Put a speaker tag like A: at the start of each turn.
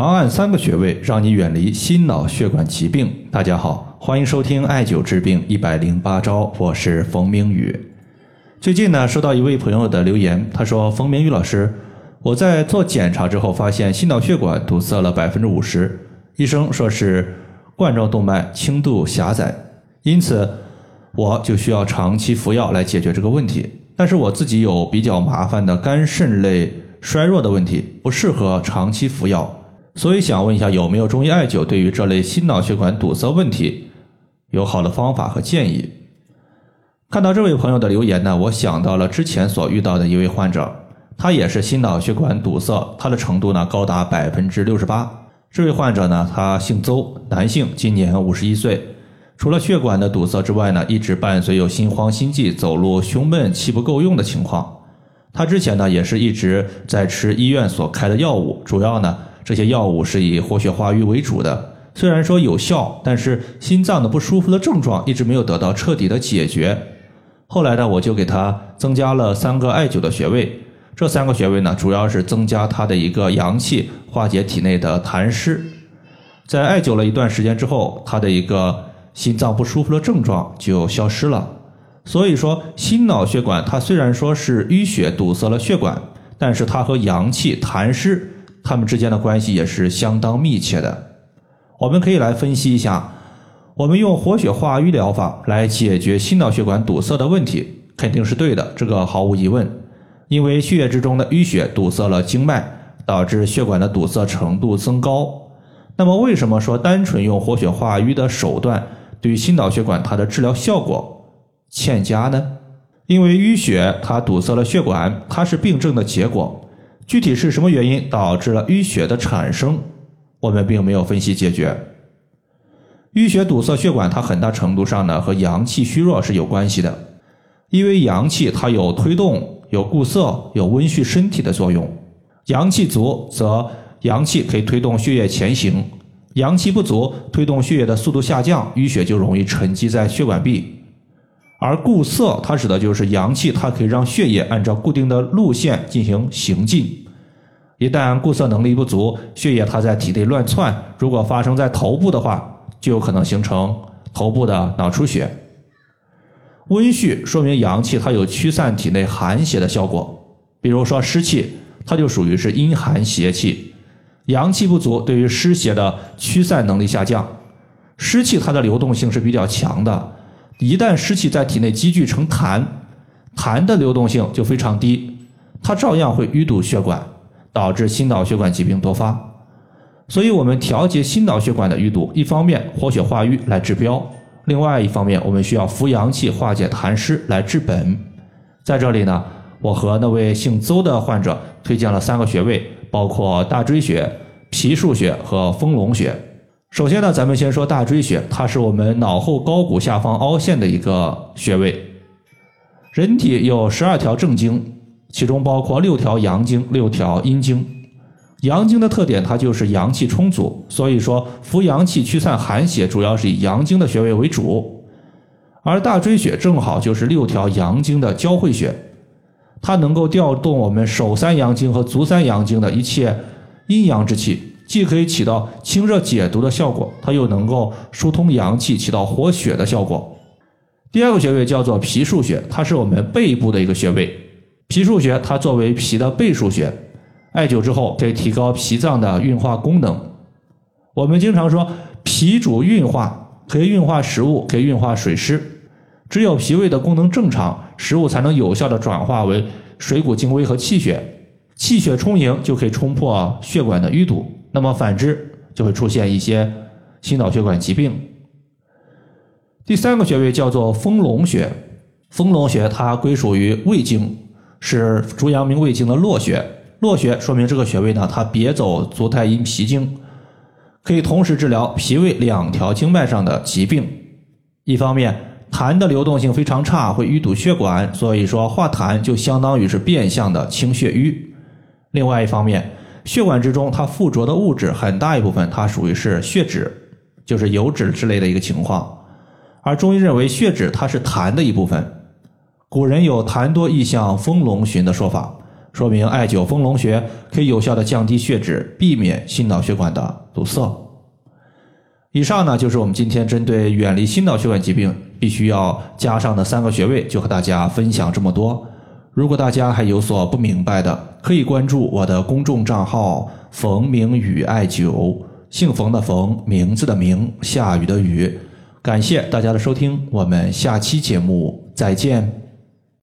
A: 长按三个穴位，让你远离心脑血管疾病。大家好，欢迎收听艾灸治病一百零八招，我是冯明宇。最近呢，收到一位朋友的留言，他说：“冯明宇老师，我在做检查之后发现心脑血管堵塞了百分之五十，医生说是冠状动脉轻度狭窄，因此我就需要长期服药来解决这个问题。但是我自己有比较麻烦的肝肾类衰弱的问题，不适合长期服药。”所以想问一下，有没有中医艾灸对于这类心脑血管堵塞问题有好的方法和建议？看到这位朋友的留言呢，我想到了之前所遇到的一位患者，他也是心脑血管堵塞，他的程度呢高达百分之六十八。这位患者呢，他姓邹，男性，今年五十一岁。除了血管的堵塞之外呢，一直伴随有心慌、心悸、走路胸闷、气不够用的情况。他之前呢，也是一直在吃医院所开的药物，主要呢。这些药物是以活血化瘀为主的，虽然说有效，但是心脏的不舒服的症状一直没有得到彻底的解决。后来呢，我就给他增加了三个艾灸的穴位，这三个穴位呢，主要是增加他的一个阳气，化解体内的痰湿。在艾灸了一段时间之后，他的一个心脏不舒服的症状就消失了。所以说，心脑血管它虽然说是淤血堵塞了血管，但是它和阳气痰湿。它们之间的关系也是相当密切的。我们可以来分析一下，我们用活血化瘀疗法来解决心脑血管堵塞的问题，肯定是对的，这个毫无疑问。因为血液之中的淤血堵塞了经脉，导致血管的堵塞程度增高。那么，为什么说单纯用活血化瘀的手段对于心脑血管它的治疗效果欠佳呢？因为淤血它堵塞了血管，它是病症的结果。具体是什么原因导致了淤血的产生？我们并没有分析解决。淤血堵塞血管，它很大程度上呢和阳气虚弱是有关系的。因为阳气它有推动、有固涩、有温煦身体的作用。阳气足则阳气可以推动血液前行，阳气不足，推动血液的速度下降，淤血就容易沉积在血管壁。而固涩，它指的就是阳气，它可以让血液按照固定的路线进行行进。一旦固涩能力不足，血液它在体内乱窜，如果发生在头部的话，就有可能形成头部的脑出血。温煦说明阳气它有驱散体内寒邪的效果，比如说湿气，它就属于是阴寒邪气，阳气不足，对于湿邪的驱散能力下降。湿气它的流动性是比较强的。一旦湿气在体内积聚成痰，痰的流动性就非常低，它照样会淤堵血管，导致心脑血管疾病多发。所以，我们调节心脑血管的淤堵，一方面活血化瘀来治标，另外一方面我们需要扶阳气化解痰湿来治本。在这里呢，我和那位姓邹的患者推荐了三个穴位，包括大椎穴、脾腧穴和丰隆穴。首先呢，咱们先说大椎穴，它是我们脑后高骨下方凹陷的一个穴位。人体有十二条正经，其中包括六条阳经、六条阴经。阳经的特点，它就是阳气充足，所以说扶阳气、驱散寒邪，主要是以阳经的穴位为主。而大椎穴正好就是六条阳经的交汇穴，它能够调动我们手三阳经和足三阳经的一切阴阳之气。既可以起到清热解毒的效果，它又能够疏通阳气，起到活血的效果。第二个穴位叫做脾腧穴，它是我们背部的一个穴位。脾腧穴它作为脾的背腧穴，艾灸之后可以提高脾脏的运化功能。我们经常说脾主运化，可以运化食物，可以运化水湿。只有脾胃的功能正常，食物才能有效的转化为水谷精微和气血，气血充盈就可以冲破血管的淤堵。那么反之，就会出现一些心脑血管疾病。第三个穴位叫做丰隆穴，丰隆穴它归属于胃经，是足阳明胃经的络穴。络穴说明这个穴位呢，它别走足太阴脾经，可以同时治疗脾胃两条经脉上的疾病。一方面，痰的流动性非常差，会淤堵血管，所以说化痰就相当于是变相的清血瘀。另外一方面，血管之中，它附着的物质很大一部分，它属于是血脂，就是油脂之类的一个情况。而中医认为，血脂它是痰的一部分。古人有“痰多易向丰隆循”的说法，说明艾灸丰隆穴可以有效的降低血脂，避免心脑血管的堵塞。以上呢就是我们今天针对远离心脑血管疾病必须要加上的三个穴位，就和大家分享这么多。如果大家还有所不明白的，可以关注我的公众账号“冯明宇艾灸”，姓冯的冯，名字的名，下雨的雨。感谢大家的收听，我们下期节目再见。